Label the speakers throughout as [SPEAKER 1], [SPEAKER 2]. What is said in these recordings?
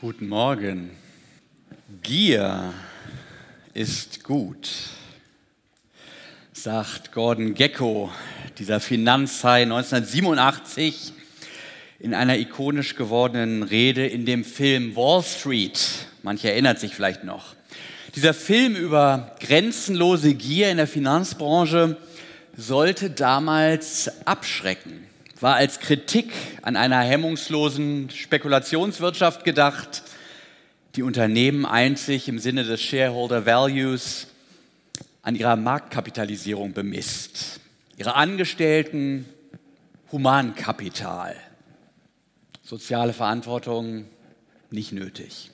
[SPEAKER 1] Guten Morgen. Gier ist gut, sagt Gordon Gecko, dieser Finanzhai 1987 in einer ikonisch gewordenen Rede in dem Film Wall Street. Manche erinnert sich vielleicht noch. Dieser Film über grenzenlose Gier in der Finanzbranche sollte damals abschrecken war als Kritik an einer hemmungslosen Spekulationswirtschaft gedacht, die Unternehmen einzig im Sinne des Shareholder Values an ihrer Marktkapitalisierung bemisst, ihre Angestellten Humankapital, soziale Verantwortung nicht nötig.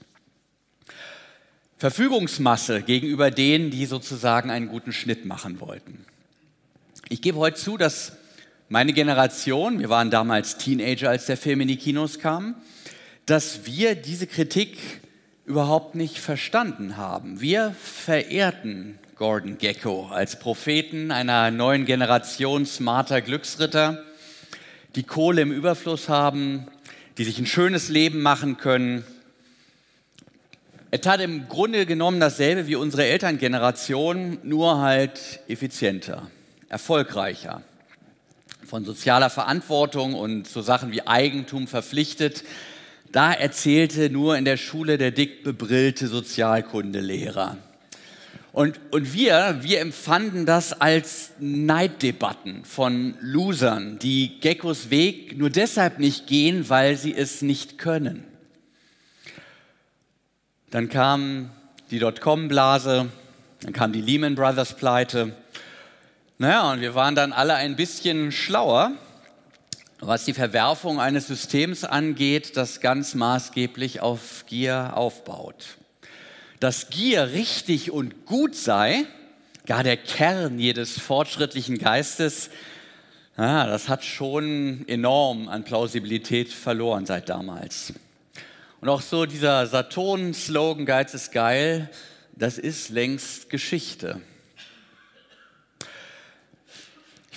[SPEAKER 1] Verfügungsmasse gegenüber denen, die sozusagen einen guten Schnitt machen wollten. Ich gebe heute zu, dass meine Generation, wir waren damals Teenager, als der Film in die Kinos kam, dass wir diese Kritik überhaupt nicht verstanden haben. Wir verehrten Gordon Gecko als Propheten einer neuen Generation smarter Glücksritter, die Kohle im Überfluss haben, die sich ein schönes Leben machen können. Er tat im Grunde genommen dasselbe wie unsere Elterngeneration, nur halt effizienter, erfolgreicher von sozialer Verantwortung und so Sachen wie Eigentum verpflichtet. Da erzählte nur in der Schule der dick bebrillte Sozialkundelehrer. Und, und wir, wir empfanden das als Neiddebatten von Losern, die Geckos Weg nur deshalb nicht gehen, weil sie es nicht können. Dann kam die Dotcom-Blase, dann kam die Lehman Brothers Pleite naja, und wir waren dann alle ein bisschen schlauer, was die Verwerfung eines Systems angeht, das ganz maßgeblich auf Gier aufbaut. Dass Gier richtig und gut sei, gar der Kern jedes fortschrittlichen Geistes, ja, das hat schon enorm an Plausibilität verloren seit damals. Und auch so dieser Saturn-Slogan Geiz ist geil, das ist längst Geschichte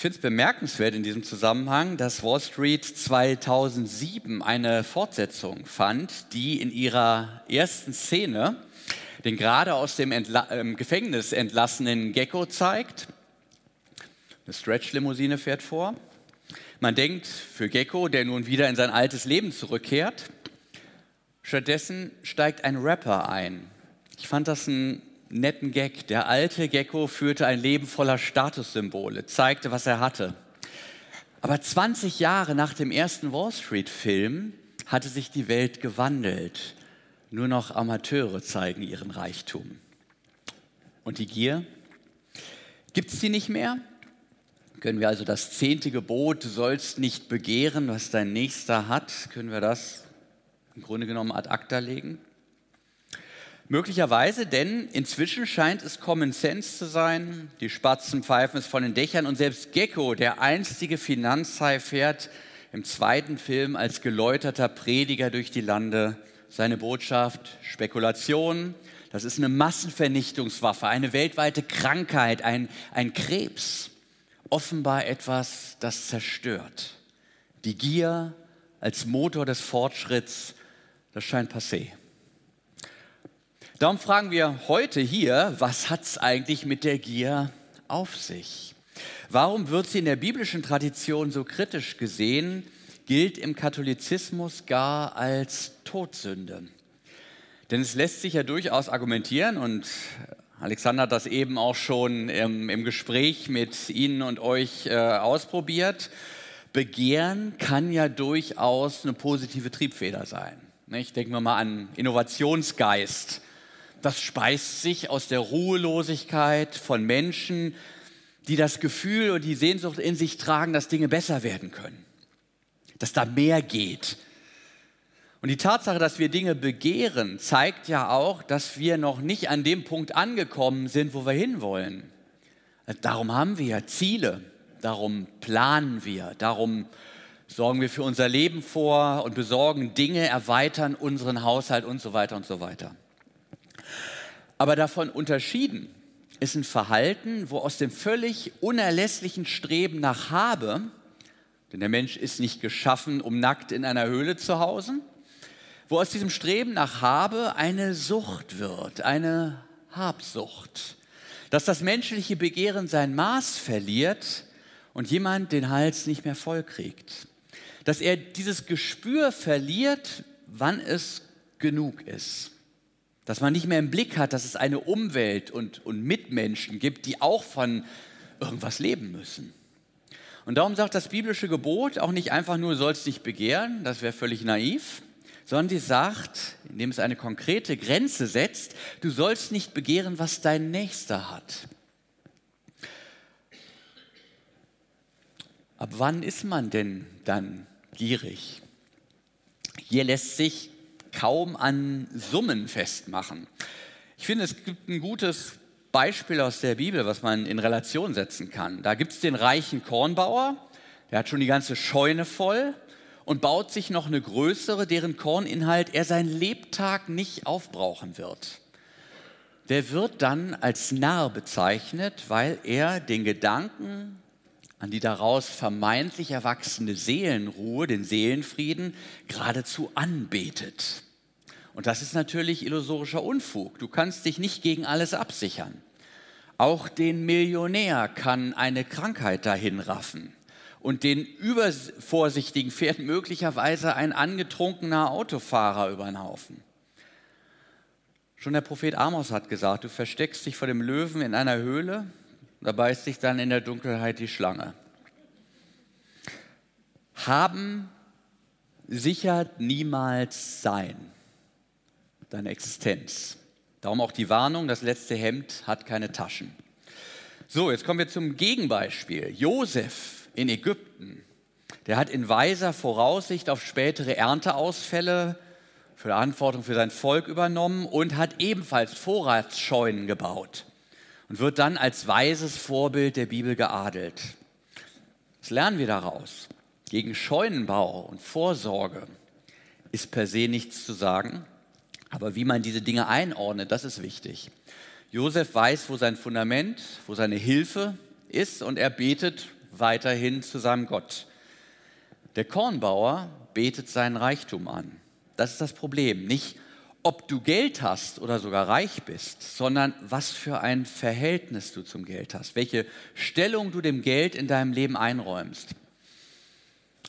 [SPEAKER 1] finde es bemerkenswert in diesem Zusammenhang, dass Wall Street 2007 eine Fortsetzung fand, die in ihrer ersten Szene den gerade aus dem Entla äh, Gefängnis entlassenen Gecko zeigt. Eine Stretch-Limousine fährt vor. Man denkt für Gecko, der nun wieder in sein altes Leben zurückkehrt. Stattdessen steigt ein Rapper ein. Ich fand das ein netten Gag. Der alte Gecko führte ein Leben voller Statussymbole, zeigte, was er hatte. Aber 20 Jahre nach dem ersten Wall Street-Film hatte sich die Welt gewandelt. Nur noch Amateure zeigen ihren Reichtum. Und die Gier? Gibt es die nicht mehr? Können wir also das zehnte Gebot, du sollst nicht begehren, was dein Nächster hat, können wir das im Grunde genommen ad acta legen? Möglicherweise, denn inzwischen scheint es Common Sense zu sein. Die Spatzen pfeifen es von den Dächern und selbst Gecko, der einstige Finanzhai, fährt im zweiten Film als geläuterter Prediger durch die Lande. Seine Botschaft, Spekulation, das ist eine Massenvernichtungswaffe, eine weltweite Krankheit, ein, ein Krebs. Offenbar etwas, das zerstört. Die Gier als Motor des Fortschritts, das scheint passé. Darum fragen wir heute hier, was hat es eigentlich mit der Gier auf sich? Warum wird sie in der biblischen Tradition so kritisch gesehen, gilt im Katholizismus gar als Todsünde? Denn es lässt sich ja durchaus argumentieren und Alexander hat das eben auch schon im, im Gespräch mit Ihnen und euch äh, ausprobiert. Begehren kann ja durchaus eine positive Triebfeder sein. Ich denke mal an Innovationsgeist das speist sich aus der Ruhelosigkeit von Menschen, die das Gefühl und die Sehnsucht in sich tragen, dass Dinge besser werden können, dass da mehr geht. Und die Tatsache, dass wir Dinge begehren, zeigt ja auch, dass wir noch nicht an dem Punkt angekommen sind, wo wir hinwollen. Darum haben wir Ziele, darum planen wir, darum sorgen wir für unser Leben vor und besorgen Dinge, erweitern unseren Haushalt und so weiter und so weiter. Aber davon unterschieden ist ein Verhalten, wo aus dem völlig unerlässlichen Streben nach Habe, denn der Mensch ist nicht geschaffen, um nackt in einer Höhle zu hausen, wo aus diesem Streben nach Habe eine Sucht wird, eine Habsucht, dass das menschliche Begehren sein Maß verliert und jemand den Hals nicht mehr voll kriegt, dass er dieses Gespür verliert, wann es genug ist, dass man nicht mehr im Blick hat, dass es eine Umwelt und, und Mitmenschen gibt, die auch von irgendwas leben müssen. Und darum sagt das biblische Gebot auch nicht einfach nur, sollst nicht begehren, das wäre völlig naiv, sondern sie sagt, indem es eine konkrete Grenze setzt, du sollst nicht begehren, was dein Nächster hat. Ab wann ist man denn dann gierig? Hier lässt sich kaum an Summen festmachen. Ich finde, es gibt ein gutes Beispiel aus der Bibel, was man in Relation setzen kann. Da gibt es den reichen Kornbauer, der hat schon die ganze Scheune voll und baut sich noch eine größere, deren Korninhalt er sein Lebtag nicht aufbrauchen wird. Der wird dann als Narr bezeichnet, weil er den Gedanken an die daraus vermeintlich erwachsene Seelenruhe, den Seelenfrieden, geradezu anbetet. Und das ist natürlich illusorischer Unfug. Du kannst dich nicht gegen alles absichern. Auch den Millionär kann eine Krankheit dahin raffen. Und den Übervorsichtigen fährt möglicherweise ein angetrunkener Autofahrer über den Haufen. Schon der Prophet Amos hat gesagt, du versteckst dich vor dem Löwen in einer Höhle, da beißt dich dann in der Dunkelheit die Schlange. Haben sichert niemals sein deine Existenz. Darum auch die Warnung, das letzte Hemd hat keine Taschen. So, jetzt kommen wir zum Gegenbeispiel. Josef in Ägypten, der hat in weiser Voraussicht auf spätere Ernteausfälle Verantwortung für sein Volk übernommen und hat ebenfalls Vorratsscheunen gebaut und wird dann als weises Vorbild der Bibel geadelt. Was lernen wir daraus? Gegen Scheunenbau und Vorsorge ist per se nichts zu sagen. Aber wie man diese Dinge einordnet, das ist wichtig. Josef weiß, wo sein Fundament, wo seine Hilfe ist und er betet weiterhin zu seinem Gott. Der Kornbauer betet seinen Reichtum an. Das ist das Problem. Nicht, ob du Geld hast oder sogar reich bist, sondern was für ein Verhältnis du zum Geld hast, welche Stellung du dem Geld in deinem Leben einräumst.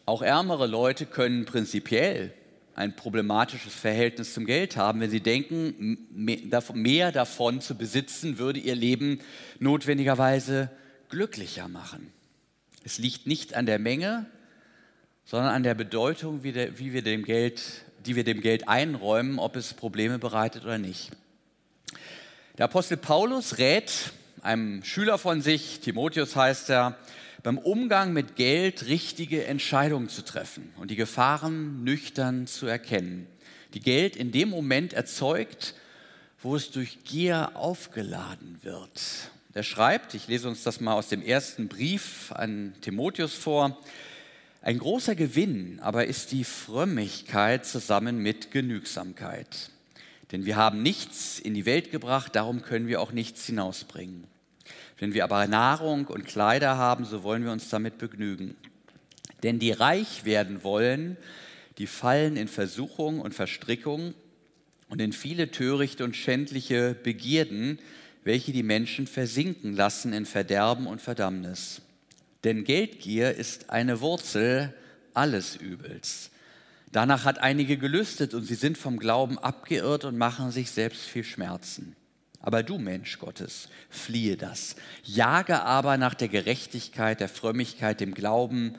[SPEAKER 1] Auch ärmere Leute können prinzipiell ein problematisches Verhältnis zum Geld haben, wenn sie denken, mehr davon zu besitzen, würde ihr Leben notwendigerweise glücklicher machen. Es liegt nicht an der Menge, sondern an der Bedeutung, wie, wir dem Geld, die wir dem Geld einräumen, ob es Probleme bereitet oder nicht. Der Apostel Paulus rät einem Schüler von sich, Timotheus heißt er, beim Umgang mit Geld richtige Entscheidungen zu treffen und die Gefahren nüchtern zu erkennen, die Geld in dem Moment erzeugt, wo es durch Gier aufgeladen wird. Er schreibt, ich lese uns das mal aus dem ersten Brief an Timotheus vor, ein großer Gewinn aber ist die Frömmigkeit zusammen mit Genügsamkeit. Denn wir haben nichts in die Welt gebracht, darum können wir auch nichts hinausbringen. Wenn wir aber Nahrung und Kleider haben, so wollen wir uns damit begnügen. Denn die reich werden wollen, die fallen in Versuchung und Verstrickung und in viele törichte und schändliche Begierden, welche die Menschen versinken lassen in Verderben und Verdammnis. Denn Geldgier ist eine Wurzel alles Übels. Danach hat einige gelüstet und sie sind vom Glauben abgeirrt und machen sich selbst viel Schmerzen. Aber du, Mensch Gottes, fliehe das. Jage aber nach der Gerechtigkeit, der Frömmigkeit, dem Glauben,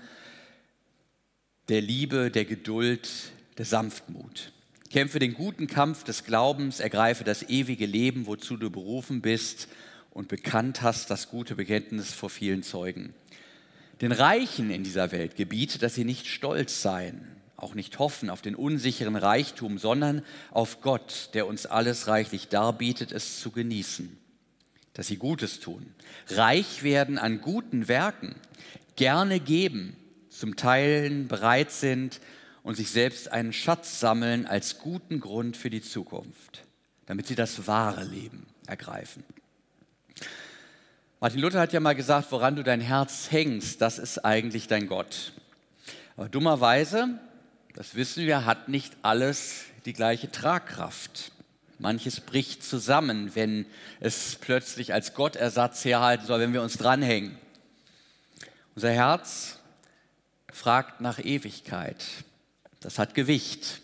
[SPEAKER 1] der Liebe, der Geduld, der Sanftmut. Kämpfe den guten Kampf des Glaubens, ergreife das ewige Leben, wozu du berufen bist und bekannt hast das gute Bekenntnis vor vielen Zeugen. Den Reichen in dieser Welt gebiete, dass sie nicht stolz seien, auch nicht hoffen auf den unsicheren Reichtum, sondern auf Gott, der uns alles reichlich darbietet, es zu genießen, dass sie Gutes tun, reich werden an guten Werken, gerne geben, zum Teilen bereit sind und sich selbst einen Schatz sammeln als guten Grund für die Zukunft, damit sie das wahre Leben ergreifen. Martin Luther hat ja mal gesagt, woran du dein Herz hängst, das ist eigentlich dein Gott. Aber dummerweise das wissen wir, hat nicht alles die gleiche Tragkraft. Manches bricht zusammen, wenn es plötzlich als Gottersatz herhalten soll, wenn wir uns dranhängen. Unser Herz fragt nach Ewigkeit. Das hat Gewicht.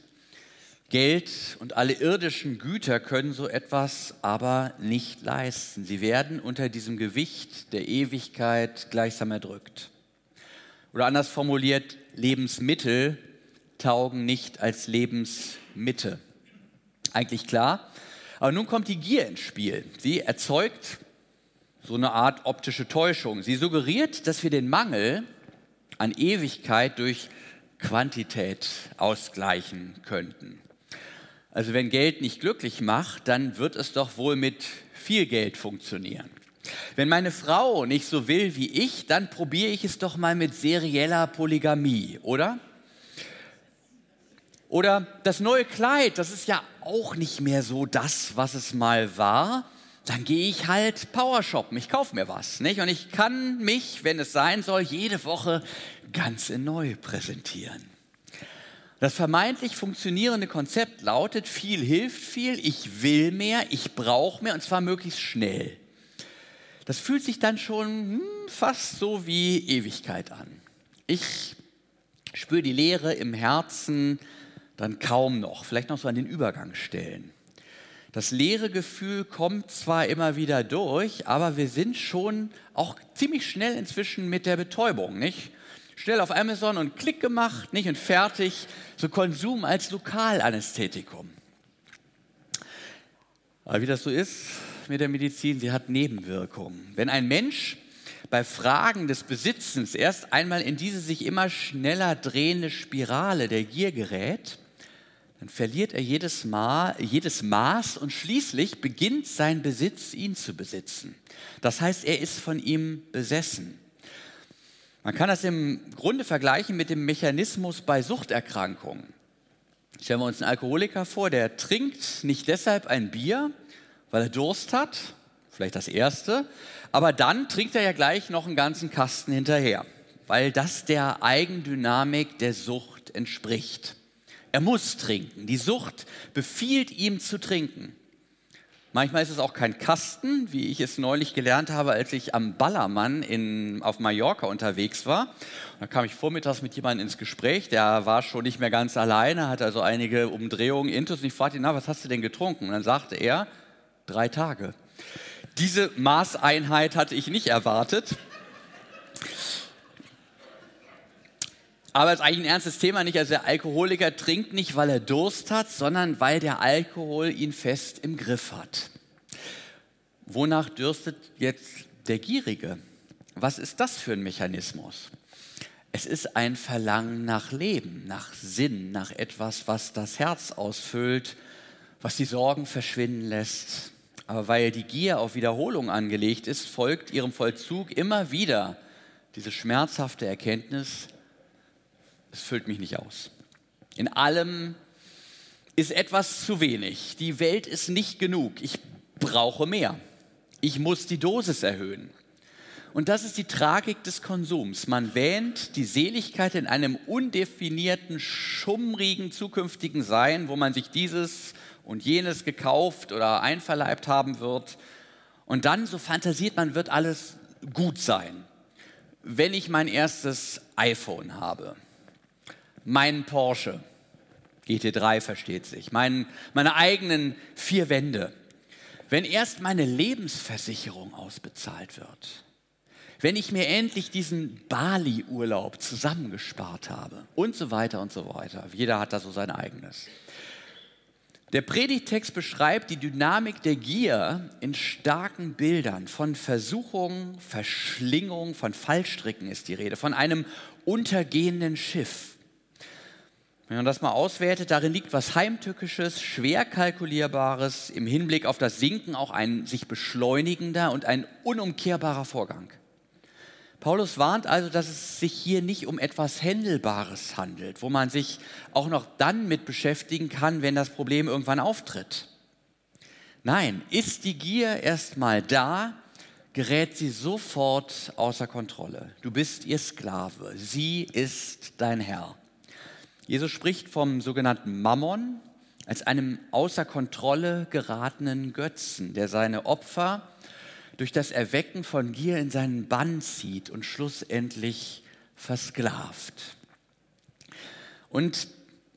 [SPEAKER 1] Geld und alle irdischen Güter können so etwas aber nicht leisten. Sie werden unter diesem Gewicht der Ewigkeit gleichsam erdrückt. Oder anders formuliert, Lebensmittel taugen nicht als Lebensmitte. Eigentlich klar. Aber nun kommt die Gier ins Spiel. Sie erzeugt so eine Art optische Täuschung. Sie suggeriert, dass wir den Mangel an Ewigkeit durch Quantität ausgleichen könnten. Also wenn Geld nicht glücklich macht, dann wird es doch wohl mit viel Geld funktionieren. Wenn meine Frau nicht so will wie ich, dann probiere ich es doch mal mit serieller Polygamie, oder? Oder das neue Kleid, das ist ja auch nicht mehr so das, was es mal war. Dann gehe ich halt Power shoppen, ich kaufe mir was, nicht? Und ich kann mich, wenn es sein soll, jede Woche ganz in neu präsentieren. Das vermeintlich funktionierende Konzept lautet, viel hilft viel, ich will mehr, ich brauche mehr und zwar möglichst schnell. Das fühlt sich dann schon hm, fast so wie Ewigkeit an. Ich spüre die Leere im Herzen dann kaum noch, vielleicht noch so an den Übergangsstellen. Das leere Gefühl kommt zwar immer wieder durch, aber wir sind schon auch ziemlich schnell inzwischen mit der Betäubung, nicht? Schnell auf Amazon und Klick gemacht, nicht? Und fertig, so Konsum als Lokalanästhetikum. Aber wie das so ist, mit der Medizin, sie hat Nebenwirkungen. Wenn ein Mensch bei Fragen des Besitzens erst einmal in diese sich immer schneller drehende Spirale der Gier gerät, dann verliert er jedes, Mal, jedes Maß und schließlich beginnt sein Besitz ihn zu besitzen. Das heißt, er ist von ihm besessen. Man kann das im Grunde vergleichen mit dem Mechanismus bei Suchterkrankungen. Stellen wir uns einen Alkoholiker vor, der trinkt nicht deshalb ein Bier, weil er Durst hat, vielleicht das erste, aber dann trinkt er ja gleich noch einen ganzen Kasten hinterher, weil das der Eigendynamik der Sucht entspricht. Er muss trinken. Die Sucht befiehlt ihm zu trinken. Manchmal ist es auch kein Kasten, wie ich es neulich gelernt habe, als ich am Ballermann in, auf Mallorca unterwegs war. Da kam ich vormittags mit jemandem ins Gespräch, der war schon nicht mehr ganz alleine, hatte also einige Umdrehungen, Intus. Und ich fragte ihn, na, was hast du denn getrunken? Und dann sagte er, drei Tage. Diese Maßeinheit hatte ich nicht erwartet. Aber es ist eigentlich ein ernstes Thema nicht. Also der Alkoholiker trinkt nicht, weil er Durst hat, sondern weil der Alkohol ihn fest im Griff hat. Wonach dürstet jetzt der Gierige? Was ist das für ein Mechanismus? Es ist ein Verlangen nach Leben, nach Sinn, nach etwas, was das Herz ausfüllt, was die Sorgen verschwinden lässt. Aber weil die Gier auf Wiederholung angelegt ist, folgt ihrem Vollzug immer wieder diese schmerzhafte Erkenntnis, es füllt mich nicht aus. In allem ist etwas zu wenig. Die Welt ist nicht genug. Ich brauche mehr. Ich muss die Dosis erhöhen. Und das ist die Tragik des Konsums. Man wähnt die Seligkeit in einem undefinierten, schummrigen zukünftigen Sein, wo man sich dieses und jenes gekauft oder einverleibt haben wird. Und dann, so fantasiert man, wird alles gut sein. Wenn ich mein erstes iPhone habe, meinen Porsche, GT3 versteht sich, mein, meine eigenen vier Wände, wenn erst meine Lebensversicherung ausbezahlt wird, wenn ich mir endlich diesen Bali-Urlaub zusammengespart habe und so weiter und so weiter. Jeder hat da so sein eigenes. Der Predigtext beschreibt die Dynamik der Gier in starken Bildern. Von Versuchung, Verschlingung, von Fallstricken ist die Rede, von einem untergehenden Schiff. Wenn man das mal auswertet, darin liegt was Heimtückisches, schwer kalkulierbares, im Hinblick auf das Sinken auch ein sich beschleunigender und ein unumkehrbarer Vorgang. Paulus warnt also, dass es sich hier nicht um etwas Händelbares handelt, wo man sich auch noch dann mit beschäftigen kann, wenn das Problem irgendwann auftritt. Nein, ist die Gier erstmal da, gerät sie sofort außer Kontrolle. Du bist ihr Sklave, sie ist dein Herr. Jesus spricht vom sogenannten Mammon als einem außer Kontrolle geratenen Götzen, der seine Opfer durch das Erwecken von Gier in seinen Bann zieht und schlussendlich versklavt. Und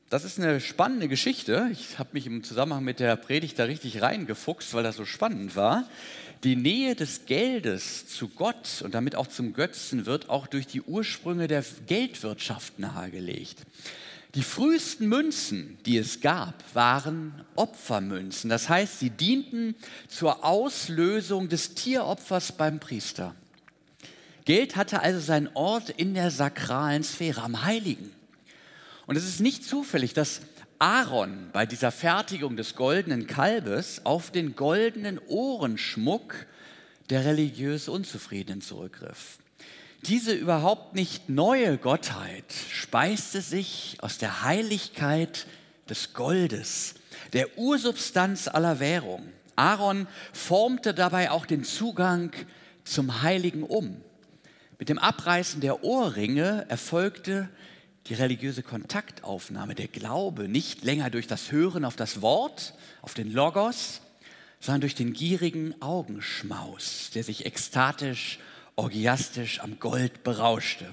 [SPEAKER 1] das ist eine spannende Geschichte. Ich habe mich im Zusammenhang mit der Predigt da richtig reingefuchst, weil das so spannend war. Die Nähe des Geldes zu Gott und damit auch zum Götzen wird auch durch die Ursprünge der Geldwirtschaft nahegelegt. Die frühesten Münzen, die es gab, waren Opfermünzen. Das heißt, sie dienten zur Auslösung des Tieropfers beim Priester. Geld hatte also seinen Ort in der sakralen Sphäre, am Heiligen. Und es ist nicht zufällig, dass Aaron bei dieser Fertigung des goldenen Kalbes auf den goldenen Ohrenschmuck der religiös Unzufriedenen zurückgriff. Diese überhaupt nicht neue Gottheit speiste sich aus der Heiligkeit des Goldes, der Ursubstanz aller Währung. Aaron formte dabei auch den Zugang zum Heiligen um. Mit dem Abreißen der Ohrringe erfolgte die religiöse Kontaktaufnahme, der Glaube, nicht länger durch das Hören auf das Wort, auf den Logos, sondern durch den gierigen Augenschmaus, der sich ekstatisch orgiastisch am Gold berauschte.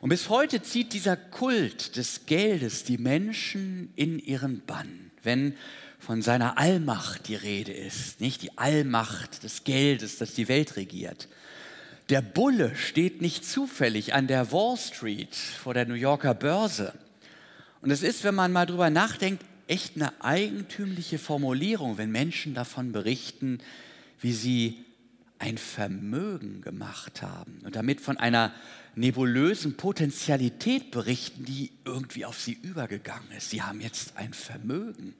[SPEAKER 1] Und bis heute zieht dieser Kult des Geldes die Menschen in ihren Bann, wenn von seiner Allmacht die Rede ist, nicht die Allmacht des Geldes, das die Welt regiert. Der Bulle steht nicht zufällig an der Wall Street vor der New Yorker Börse. Und es ist, wenn man mal drüber nachdenkt, echt eine eigentümliche Formulierung, wenn Menschen davon berichten, wie sie ein Vermögen gemacht haben und damit von einer nebulösen Potentialität berichten, die irgendwie auf sie übergegangen ist. Sie haben jetzt ein Vermögen.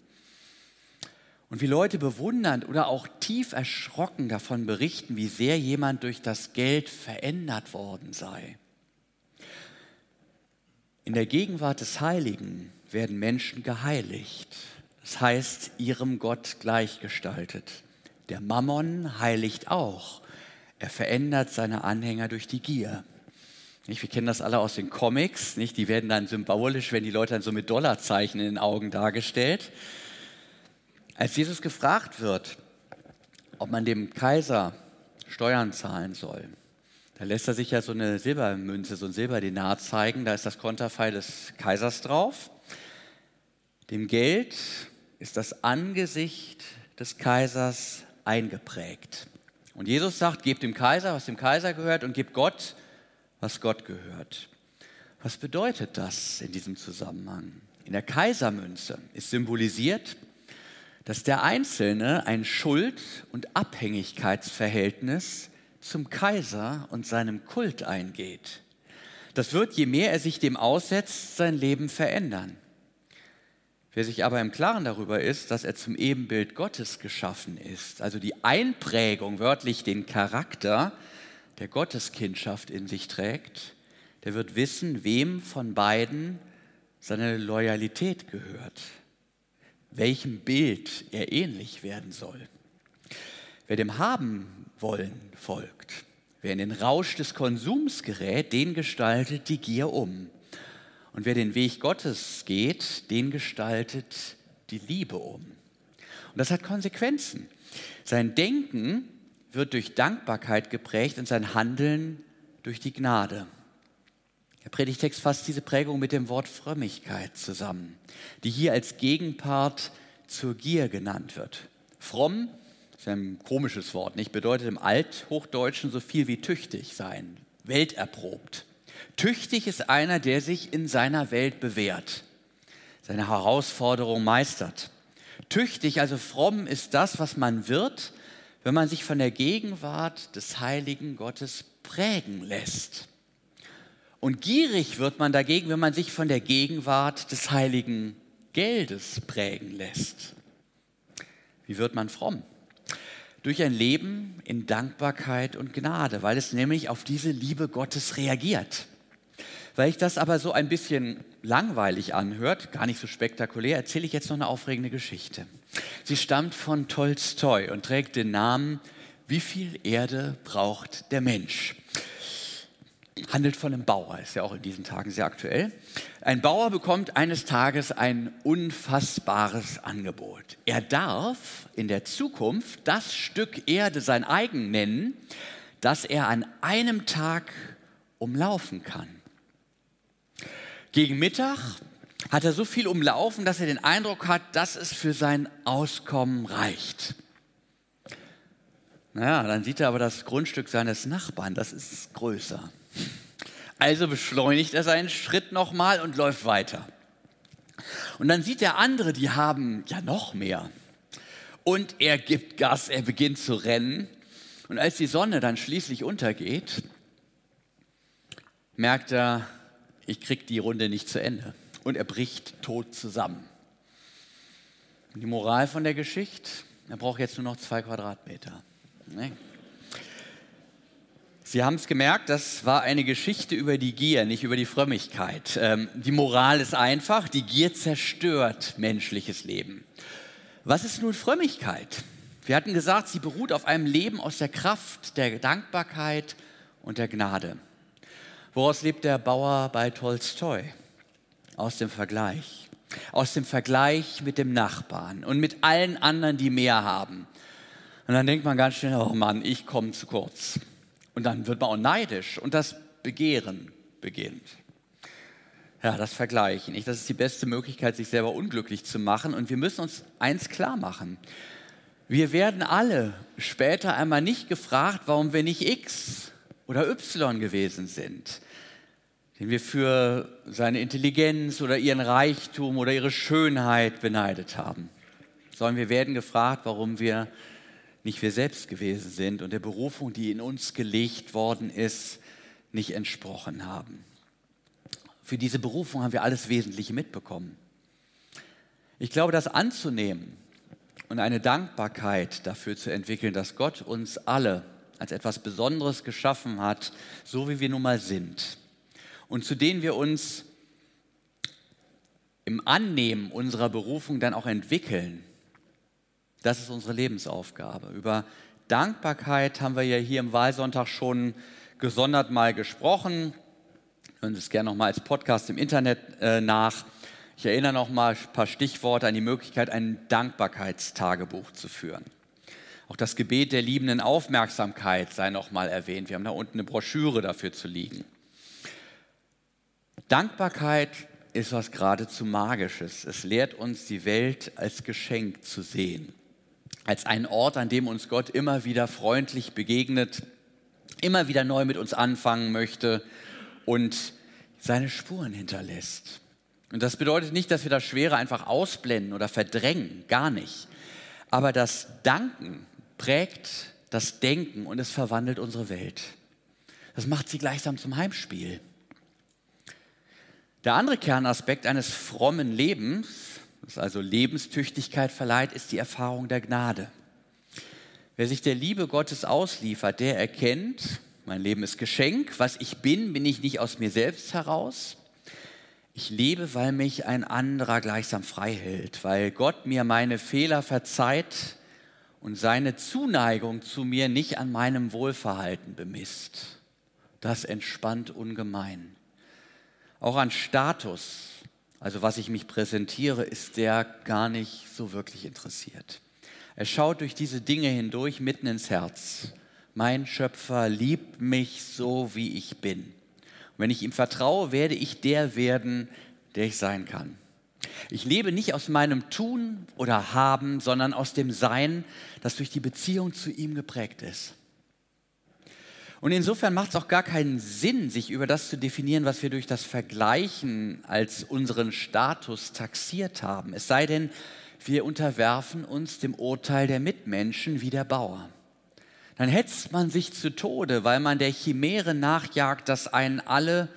[SPEAKER 1] Und wie Leute bewundernd oder auch tief erschrocken davon berichten, wie sehr jemand durch das Geld verändert worden sei. In der Gegenwart des Heiligen werden Menschen geheiligt, das heißt ihrem Gott gleichgestaltet. Der Mammon heiligt auch. Er verändert seine Anhänger durch die Gier. Nicht? Wir kennen das alle aus den Comics. Nicht? Die werden dann symbolisch, wenn die Leute dann so mit Dollarzeichen in den Augen dargestellt. Als Jesus gefragt wird, ob man dem Kaiser Steuern zahlen soll, da lässt er sich ja so eine Silbermünze, so ein Silberdinar zeigen. Da ist das Konterfei des Kaisers drauf. Dem Geld ist das Angesicht des Kaisers eingeprägt. Und Jesus sagt, gebt dem Kaiser, was dem Kaiser gehört, und gebt Gott, was Gott gehört. Was bedeutet das in diesem Zusammenhang? In der Kaisermünze ist symbolisiert, dass der Einzelne ein Schuld- und Abhängigkeitsverhältnis zum Kaiser und seinem Kult eingeht. Das wird, je mehr er sich dem aussetzt, sein Leben verändern. Wer sich aber im Klaren darüber ist, dass er zum Ebenbild Gottes geschaffen ist, also die Einprägung, wörtlich den Charakter der Gotteskindschaft in sich trägt, der wird wissen, wem von beiden seine Loyalität gehört, welchem Bild er ähnlich werden soll. Wer dem Haben wollen folgt, wer in den Rausch des Konsums gerät, den gestaltet die Gier um. Und wer den Weg Gottes geht, den gestaltet die Liebe um. Und das hat Konsequenzen. Sein Denken wird durch Dankbarkeit geprägt und sein Handeln durch die Gnade. Der Predigtext fasst diese Prägung mit dem Wort Frömmigkeit zusammen, die hier als Gegenpart zur Gier genannt wird. Fromm ist ein komisches Wort, nicht bedeutet im Althochdeutschen so viel wie tüchtig sein, welterprobt. Tüchtig ist einer, der sich in seiner Welt bewährt, seine Herausforderung meistert. Tüchtig, also fromm ist das, was man wird, wenn man sich von der Gegenwart des heiligen Gottes prägen lässt. Und gierig wird man dagegen, wenn man sich von der Gegenwart des heiligen Geldes prägen lässt. Wie wird man fromm? Durch ein Leben in Dankbarkeit und Gnade, weil es nämlich auf diese Liebe Gottes reagiert. Weil ich das aber so ein bisschen langweilig anhört, gar nicht so spektakulär, erzähle ich jetzt noch eine aufregende Geschichte. Sie stammt von Tolstoi und trägt den Namen Wie viel Erde braucht der Mensch? Handelt von einem Bauer, ist ja auch in diesen Tagen sehr aktuell. Ein Bauer bekommt eines Tages ein unfassbares Angebot. Er darf in der Zukunft das Stück Erde sein eigen nennen, das er an einem Tag umlaufen kann. Gegen Mittag hat er so viel umlaufen, dass er den Eindruck hat, dass es für sein Auskommen reicht. Naja, dann sieht er aber das Grundstück seines Nachbarn, das ist größer. Also beschleunigt er seinen Schritt nochmal und läuft weiter. Und dann sieht der andere, die haben ja noch mehr. Und er gibt Gas, er beginnt zu rennen. Und als die Sonne dann schließlich untergeht, merkt er, ich krieg die Runde nicht zu Ende. Und er bricht tot zusammen. Die Moral von der Geschichte, er braucht jetzt nur noch zwei Quadratmeter. Nee. Sie haben es gemerkt, das war eine Geschichte über die Gier, nicht über die Frömmigkeit. Ähm, die Moral ist einfach, die Gier zerstört menschliches Leben. Was ist nun Frömmigkeit? Wir hatten gesagt, sie beruht auf einem Leben aus der Kraft, der Dankbarkeit und der Gnade. Woraus lebt der Bauer bei Tolstoi? Aus dem Vergleich. Aus dem Vergleich mit dem Nachbarn und mit allen anderen, die mehr haben. Und dann denkt man ganz schnell, oh Mann, ich komme zu kurz. Und dann wird man auch neidisch und das Begehren beginnt. Ja, das Vergleichen. Ich, das ist die beste Möglichkeit, sich selber unglücklich zu machen. Und wir müssen uns eins klar machen. Wir werden alle später einmal nicht gefragt, warum wir nicht X oder Y gewesen sind. Den wir für seine Intelligenz oder ihren Reichtum oder ihre Schönheit beneidet haben. Sondern wir werden gefragt, warum wir nicht wir selbst gewesen sind und der Berufung, die in uns gelegt worden ist, nicht entsprochen haben. Für diese Berufung haben wir alles Wesentliche mitbekommen. Ich glaube, das anzunehmen und eine Dankbarkeit dafür zu entwickeln, dass Gott uns alle als etwas Besonderes geschaffen hat, so wie wir nun mal sind und zu denen wir uns im Annehmen unserer Berufung dann auch entwickeln, das ist unsere Lebensaufgabe. Über Dankbarkeit haben wir ja hier im Wahlsonntag schon gesondert mal gesprochen. Hören Sie es gerne noch mal als Podcast im Internet äh, nach. Ich erinnere noch mal ein paar Stichworte an die Möglichkeit, ein Dankbarkeitstagebuch zu führen. Auch das Gebet der liebenden Aufmerksamkeit sei noch mal erwähnt. Wir haben da unten eine Broschüre dafür zu liegen. Dankbarkeit ist was geradezu Magisches. Es lehrt uns, die Welt als Geschenk zu sehen als einen Ort, an dem uns Gott immer wieder freundlich begegnet, immer wieder neu mit uns anfangen möchte und seine Spuren hinterlässt. Und das bedeutet nicht, dass wir das Schwere einfach ausblenden oder verdrängen, gar nicht. Aber das Danken prägt das Denken und es verwandelt unsere Welt. Das macht sie gleichsam zum Heimspiel. Der andere Kernaspekt eines frommen Lebens das also Lebenstüchtigkeit verleiht, ist die Erfahrung der Gnade. Wer sich der Liebe Gottes ausliefert, der erkennt, mein Leben ist Geschenk, was ich bin, bin ich nicht aus mir selbst heraus. Ich lebe, weil mich ein anderer gleichsam frei hält, weil Gott mir meine Fehler verzeiht und seine Zuneigung zu mir nicht an meinem Wohlverhalten bemisst. Das entspannt ungemein. Auch an Status, also was ich mich präsentiere, ist der gar nicht so wirklich interessiert. Er schaut durch diese Dinge hindurch mitten ins Herz. Mein Schöpfer liebt mich so, wie ich bin. Und wenn ich ihm vertraue, werde ich der werden, der ich sein kann. Ich lebe nicht aus meinem Tun oder Haben, sondern aus dem Sein, das durch die Beziehung zu ihm geprägt ist. Und insofern macht es auch gar keinen Sinn, sich über das zu definieren, was wir durch das Vergleichen als unseren Status taxiert haben. Es sei denn, wir unterwerfen uns dem Urteil der Mitmenschen wie der Bauer. Dann hetzt man sich zu Tode, weil man der Chimäre nachjagt, dass einen alle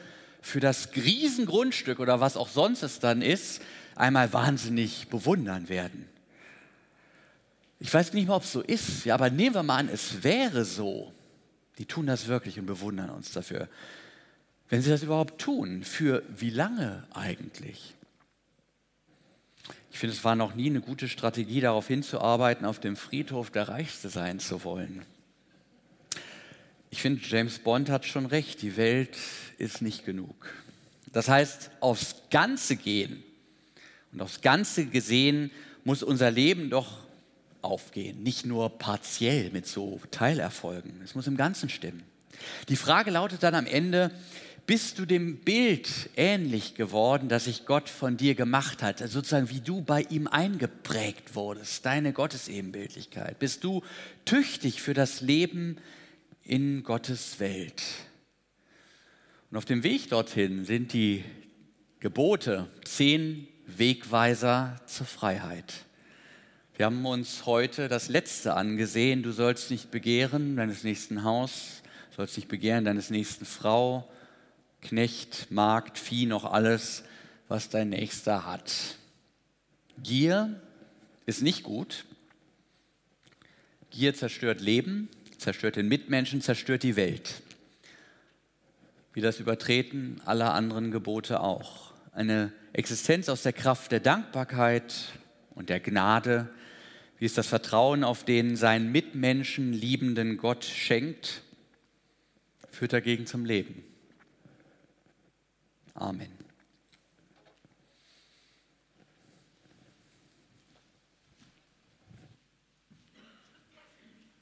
[SPEAKER 1] für das Riesengrundstück oder was auch sonst es dann ist, einmal wahnsinnig bewundern werden. Ich weiß nicht mal, ob es so ist, ja, aber nehmen wir mal an, es wäre so die tun das wirklich und bewundern uns dafür. Wenn sie das überhaupt tun, für wie lange eigentlich? Ich finde, es war noch nie eine gute Strategie, darauf hinzuarbeiten, auf dem Friedhof der Reichste sein zu wollen. Ich finde, James Bond hat schon recht, die Welt ist nicht genug. Das heißt, aufs Ganze gehen und aufs Ganze gesehen muss unser Leben doch aufgehen, nicht nur partiell mit so Teilerfolgen. Es muss im Ganzen stimmen. Die Frage lautet dann am Ende, bist du dem Bild ähnlich geworden, das sich Gott von dir gemacht hat, also sozusagen wie du bei ihm eingeprägt wurdest, deine Gottesebenbildlichkeit? Bist du tüchtig für das Leben in Gottes Welt. Und auf dem Weg dorthin sind die Gebote, zehn Wegweiser zur Freiheit. Wir haben uns heute das letzte angesehen. Du sollst nicht begehren deines nächsten Haus, sollst nicht begehren deines nächsten Frau, Knecht, Magd, Vieh, noch alles, was dein Nächster hat. Gier ist nicht gut. Gier zerstört Leben, zerstört den Mitmenschen, zerstört die Welt. Wie das Übertreten aller anderen Gebote auch. Eine Existenz aus der Kraft der Dankbarkeit und der Gnade, wie es das Vertrauen auf den seinen Mitmenschen liebenden Gott schenkt, führt dagegen zum Leben. Amen.